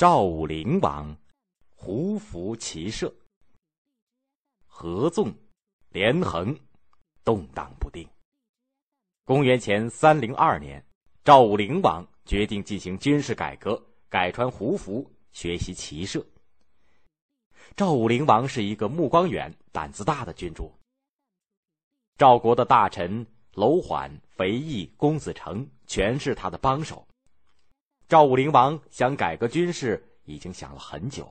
赵武灵王胡服骑射，合纵连横，动荡不定。公元前三零二年，赵武灵王决定进行军事改革，改穿胡服，学习骑射。赵武灵王是一个目光远、胆子大的君主。赵国的大臣楼缓、肥义、公子成全是他的帮手。赵武灵王想改革军事，已经想了很久。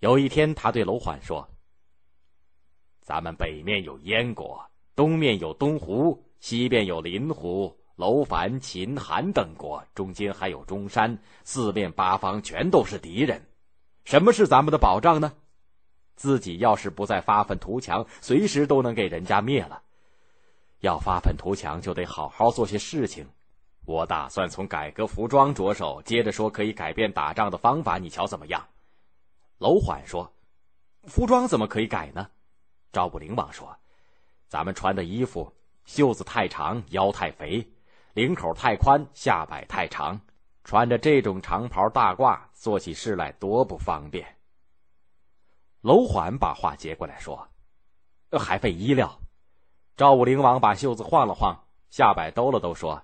有一天，他对楼缓说：“咱们北面有燕国，东面有东胡，西边有林胡、楼烦、秦、韩等国，中间还有中山，四面八方全都是敌人。什么是咱们的保障呢？自己要是不再发愤图强，随时都能给人家灭了。要发愤图强，就得好好做些事情。”我打算从改革服装着手，接着说可以改变打仗的方法，你瞧怎么样？楼缓说：“服装怎么可以改呢？”赵武灵王说：“咱们穿的衣服袖子太长，腰太肥，领口太宽，下摆太长，穿着这种长袍大褂做起事来多不方便。”楼缓把话接过来说：“还费衣料。”赵武灵王把袖子晃了晃，下摆兜了兜，说。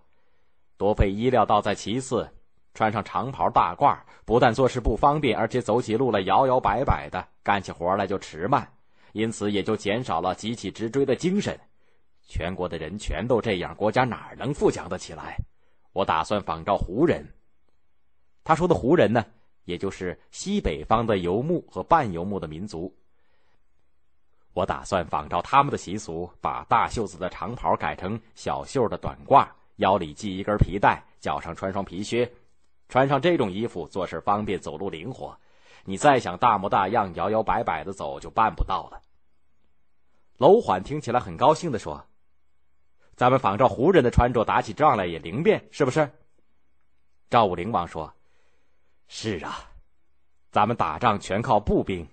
多费衣料倒在其次，穿上长袍大褂，不但做事不方便，而且走起路来摇摇摆摆的，干起活来就迟慢，因此也就减少了急起直追的精神。全国的人全都这样，国家哪能富强得起来？我打算仿照胡人。他说的胡人呢，也就是西北方的游牧和半游牧的民族。我打算仿照他们的习俗，把大袖子的长袍改成小袖的短褂。腰里系一根皮带，脚上穿双皮靴，穿上这种衣服做事方便，走路灵活。你再想大模大样、摇摇摆摆的走，就办不到了。楼缓听起来很高兴的说：“咱们仿照胡人的穿着，打起仗来也灵便，是不是？”赵武灵王说：“是啊，咱们打仗全靠步兵，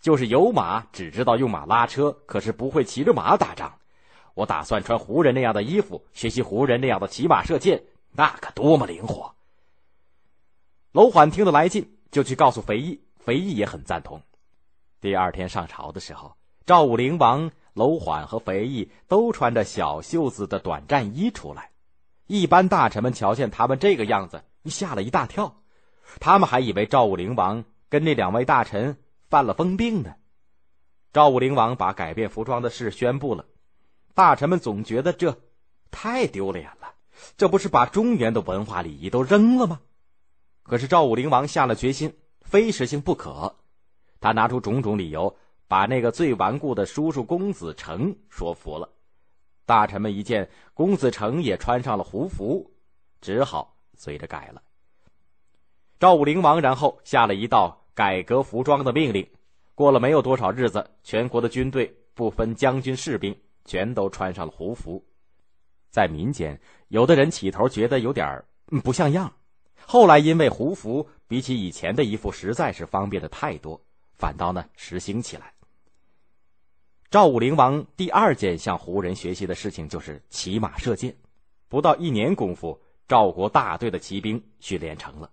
就是有马，只知道用马拉车，可是不会骑着马打仗。”我打算穿胡人那样的衣服，学习胡人那样的骑马射箭，那可多么灵活！楼缓听得来劲，就去告诉肥义，肥义也很赞同。第二天上朝的时候，赵武灵王、楼缓和肥义都穿着小袖子的短战衣出来。一般大臣们瞧见他们这个样子，吓了一大跳，他们还以为赵武灵王跟那两位大臣犯了疯病呢。赵武灵王把改变服装的事宣布了。大臣们总觉得这太丢脸了，这不是把中原的文化礼仪都扔了吗？可是赵武灵王下了决心，非实行不可。他拿出种种理由，把那个最顽固的叔叔公子成说服了。大臣们一见公子成也穿上了胡服，只好随着改了。赵武灵王然后下了一道改革服装的命令。过了没有多少日子，全国的军队不分将军士兵。全都穿上了胡服，在民间，有的人起头觉得有点不像样，后来因为胡服比起以前的衣服实在是方便的太多，反倒呢实行起来。赵武灵王第二件向胡人学习的事情就是骑马射箭，不到一年功夫，赵国大队的骑兵训练成了。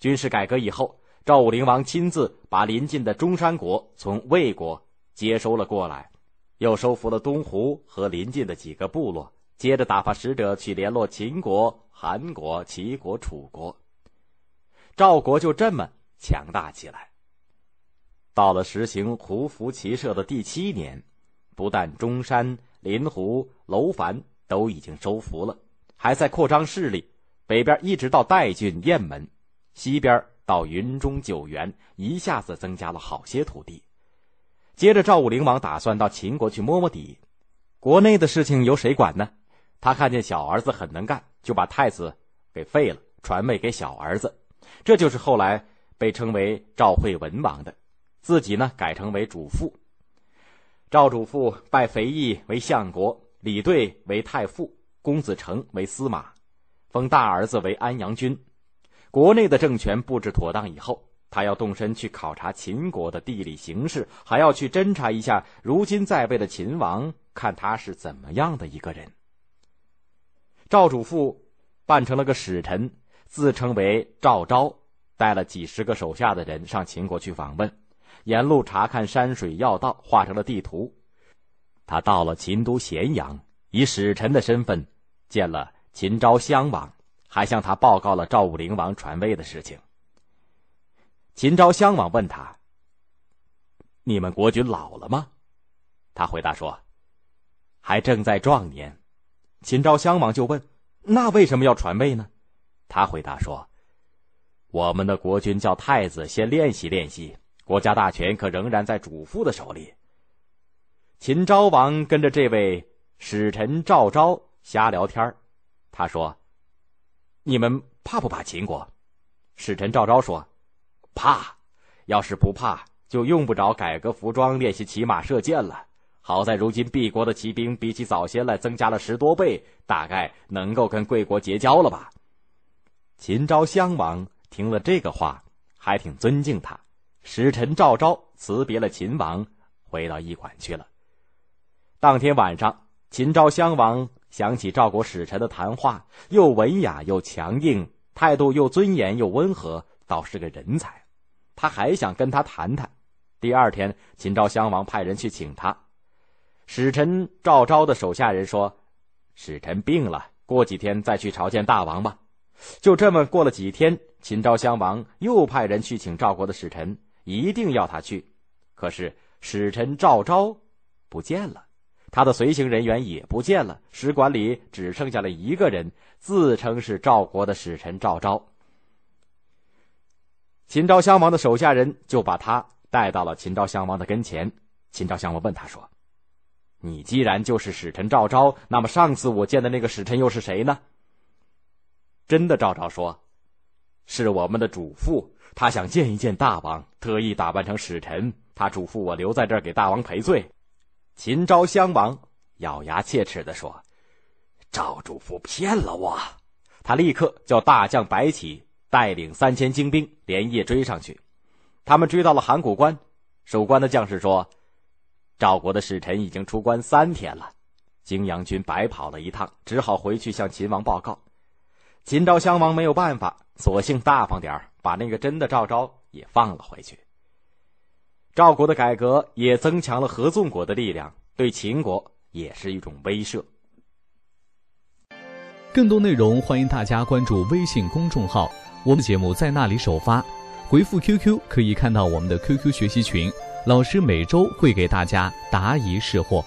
军事改革以后，赵武灵王亲自把临近的中山国从魏国接收了过来。又收服了东湖和邻近的几个部落，接着打发使者去联络秦国、韩国、齐国、楚国。赵国就这么强大起来。到了实行胡服骑射的第七年，不但中山、临湖、楼烦都已经收服了，还在扩张势力，北边一直到代郡、雁门，西边到云中、九原，一下子增加了好些土地。接着，赵武灵王打算到秦国去摸摸底，国内的事情由谁管呢？他看见小儿子很能干，就把太子给废了，传位给小儿子，这就是后来被称为赵惠文王的。自己呢，改成为主父。赵主父拜肥义为相国，李队为太傅，公子成为司马，封大儿子为安阳君。国内的政权布置妥当以后。他要动身去考察秦国的地理形势，还要去侦查一下如今在位的秦王，看他是怎么样的一个人。赵主父扮成了个使臣，自称为赵昭，带了几十个手下的人上秦国去访问，沿路查看山水要道，画成了地图。他到了秦都咸阳，以使臣的身份见了秦昭襄王，还向他报告了赵武灵王传位的事情。秦昭襄王问他：“你们国君老了吗？”他回答说：“还正在壮年。”秦昭襄王就问：“那为什么要传位呢？”他回答说。我们的国君叫太子先练习练习，国家大权可仍然在主父的手里。秦昭王跟着这位使臣赵昭瞎聊天他说：“你们怕不怕秦国？”使臣赵昭说：“怕。要是不怕，就用不着改革服装、练习骑马射箭了。好在如今敝国的骑兵比起早先来增加了十多倍，大概能够跟贵国结交了吧？”秦昭襄王。听了这个话，还挺尊敬他。使臣赵昭辞别了秦王，回到驿馆去了。当天晚上，秦昭襄王想起赵国使臣的谈话，又文雅又强硬，态度又尊严又温和，倒是个人才。他还想跟他谈谈。第二天，秦昭襄王派人去请他。使臣赵昭的手下人说：“使臣病了，过几天再去朝见大王吧。”就这么过了几天。秦昭襄王又派人去请赵国的使臣，一定要他去。可是使臣赵昭不见了，他的随行人员也不见了，使馆里只剩下了一个人，自称是赵国的使臣赵昭。秦昭襄王的手下人就把他带到了秦昭襄王的跟前。秦昭襄王问他说：“你既然就是使臣赵昭，那么上次我见的那个使臣又是谁呢？”真的，赵昭说。是我们的主父，他想见一见大王，特意打扮成使臣。他嘱咐我留在这儿给大王赔罪。秦昭襄王咬牙切齿地说：“赵主父骗了我。”他立刻叫大将白起带领三千精兵连夜追上去。他们追到了函谷关，守关的将士说：“赵国的使臣已经出关三天了。”泾阳军白跑了一趟，只好回去向秦王报告。秦昭襄王没有办法。索性大方点把那个真的赵昭也放了回去。赵国的改革也增强了合纵国的力量，对秦国也是一种威慑。更多内容欢迎大家关注微信公众号，我们节目在那里首发。回复 QQ 可以看到我们的 QQ 学习群，老师每周会给大家答疑释惑。